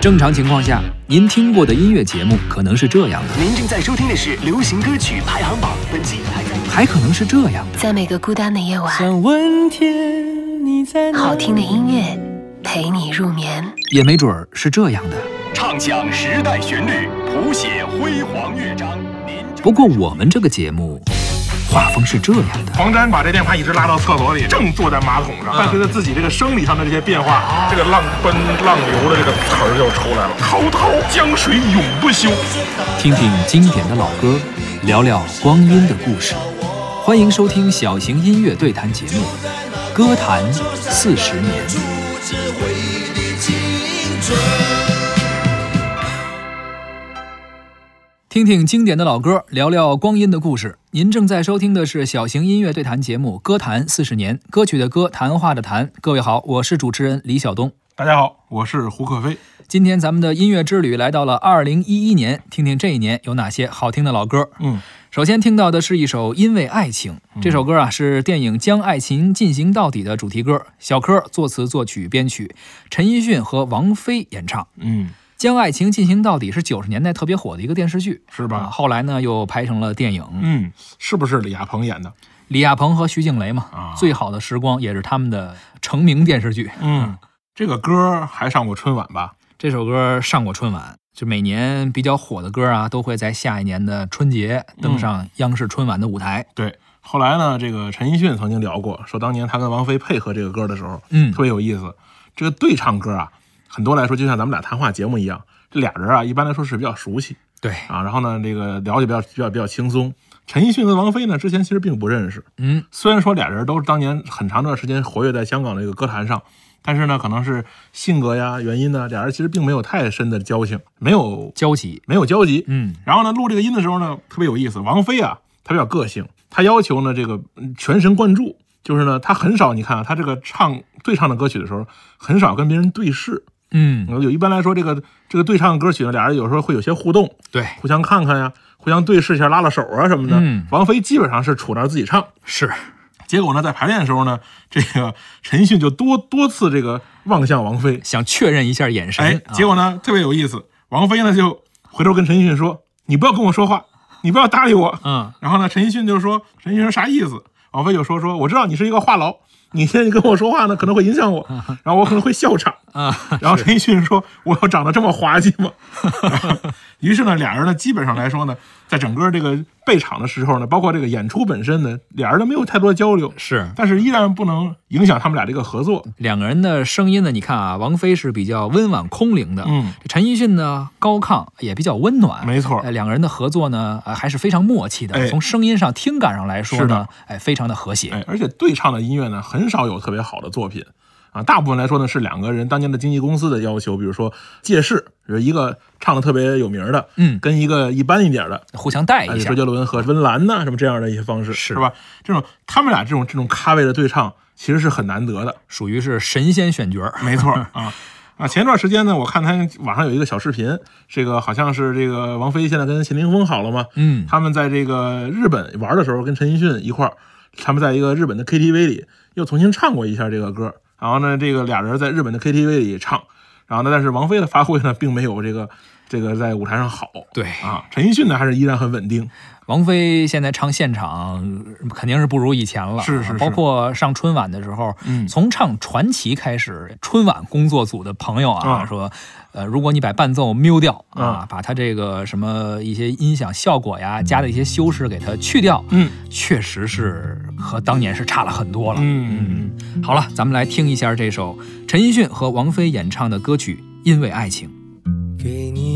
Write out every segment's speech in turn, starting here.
正常情况下，您听过的音乐节目可能是这样的，您正在收听的是流行歌曲排行榜，本期还在。还可能是这样的。在每个孤单的夜晚，想问天你在哪好听的音乐陪你入眠。也没准儿是这样的。唱响时代旋律，谱写辉煌乐章。您不过我们这个节目画风是这样的。黄沾把这电话一直拉到厕所里，正坐在马桶上，伴随着自己这个生理上的这些变化，这个浪奔浪流的这个词儿就出来了。滔滔江水永不休。听听经典的老歌，聊聊光阴的故事。欢迎收听小型音乐对谈节目《歌坛四十年》。听听经典的老歌，聊聊光阴的故事。您正在收听的是小型音乐对谈节目《歌坛四十年》，歌曲的歌，谈话的谈。各位好，我是主持人李晓东。大家好，我是胡克飞。今天咱们的音乐之旅来到了二零一一年，听听这一年有哪些好听的老歌。嗯，首先听到的是一首《因为爱情》，这首歌啊是电影《将爱情进行到底》的主题歌，小柯作词作曲编曲，陈奕迅和王菲演唱。嗯，《将爱情进行到底》是九十年代特别火的一个电视剧，啊，是吧？后来呢又拍成了电影，嗯，是不是李亚鹏演的？李亚鹏和徐静蕾嘛，啊最好的时光》也是他们的成名电视剧。嗯，这个歌还上过春晚吧？这首歌上过春晚，就每年比较火的歌啊，都会在下一年的春节登上央视春晚的舞台。对。后来呢，这个陈奕迅曾经聊过，说当年他跟王菲配合这个歌的时候，嗯特别有意思。这个对唱歌啊，很多来说就像咱们俩谈话节目一样，这俩人啊一般来说是比较熟悉对，啊，然后呢，这个了解比较比较比较轻松。陈奕迅跟王菲呢，之前其实并不认识，嗯，虽然说俩人都是当年很长一段时间活跃在香港的这个歌坛上，但是呢，可能是性格呀原因呢，俩人其实并没有太深的交情，没有交集。没有交集。嗯，然后呢，录这个音的时候呢，特别有意思。王菲啊，她比较个性，她要求呢这个嗯全神贯注，就是呢，她很少你看啊，她这个唱对唱的歌曲的时候，很少跟别人对视。嗯，有一般来说，这个这个对唱歌曲呢，俩人有时候会有些互动，对，互相看看呀，互相对视一下，拉拉手啊什么的。嗯王菲基本上是杵那儿自己唱。是，结果呢，在排练的时候呢，这个陈奕迅就多多次这个望向王菲，想确认一下眼神。哎，啊结果呢特别有意思，王菲呢就回头跟陈奕迅说：“你不要跟我说话，你不要搭理我。嗯，”然后呢，陈奕迅就说：“陈奕迅说啥意思？”王菲就说：“说我知道你是一个话痨，你现在跟我说话呢可能会影响我，然后我可能会笑场。”啊，然后陈奕迅说：“我要长得这么滑稽吗？” 于是呢，俩人呢基本上来说呢，在整个这个备场的时候呢，包括这个演出本身呢，俩人都没有太多交流，是但是依然不能影响他们俩这个合作。两个人的声音呢？你看啊，王菲是比较温婉空灵的，嗯，陈奕迅呢高亢也比较温暖，没错哎两个人的合作呢，呃还是非常默契的。哎从声音上、听感上来说呢，哎，非常的和谐。哎，而且对唱的音乐呢，很少有特别好的作品啊。大部分来说呢，是两个人当年的经纪公司的要求，比如说借势，是一个唱的特别有名的，嗯跟一个一般一点的，互相带一下哎周，杰伦和温岚呐，什么这样的一些方式，是是吧？这种他们俩这种这种咖位的对唱，其实是很难得的。属于是神仙选角。没错 啊啊！前段时间呢，我看他网上有一个小视频，这个好像是这个王菲现在跟谢霆锋好了嘛，嗯，他们在这个日本玩的时候，跟陈奕迅一块儿，他们在一个日本的 KTV 里又重新唱过一下这个歌。然后呢，这个俩人在日本的 KTV 里唱，然后呢，但是王菲的发挥呢，并没有这个这个在舞台上好。对，啊。陈奕迅呢，还是依然很稳定。王菲现在唱现场肯定是不如以前了，是是是。包括上春晚的时候，嗯。从唱传奇开始，春晚工作组的朋友啊、啊。说，呃，如果你把伴奏 mute 掉啊，啊把它这个什么一些音响效果呀，加的一些修饰给它去掉，嗯。确实是和当年是差了很多了。嗯，嗯好了，咱们来听一下这首陈奕迅和王菲演唱的歌曲《因为爱情》。给你一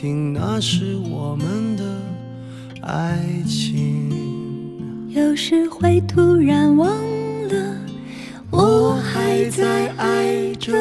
听那是我们的爱情。有时会突然忘了，我还在爱着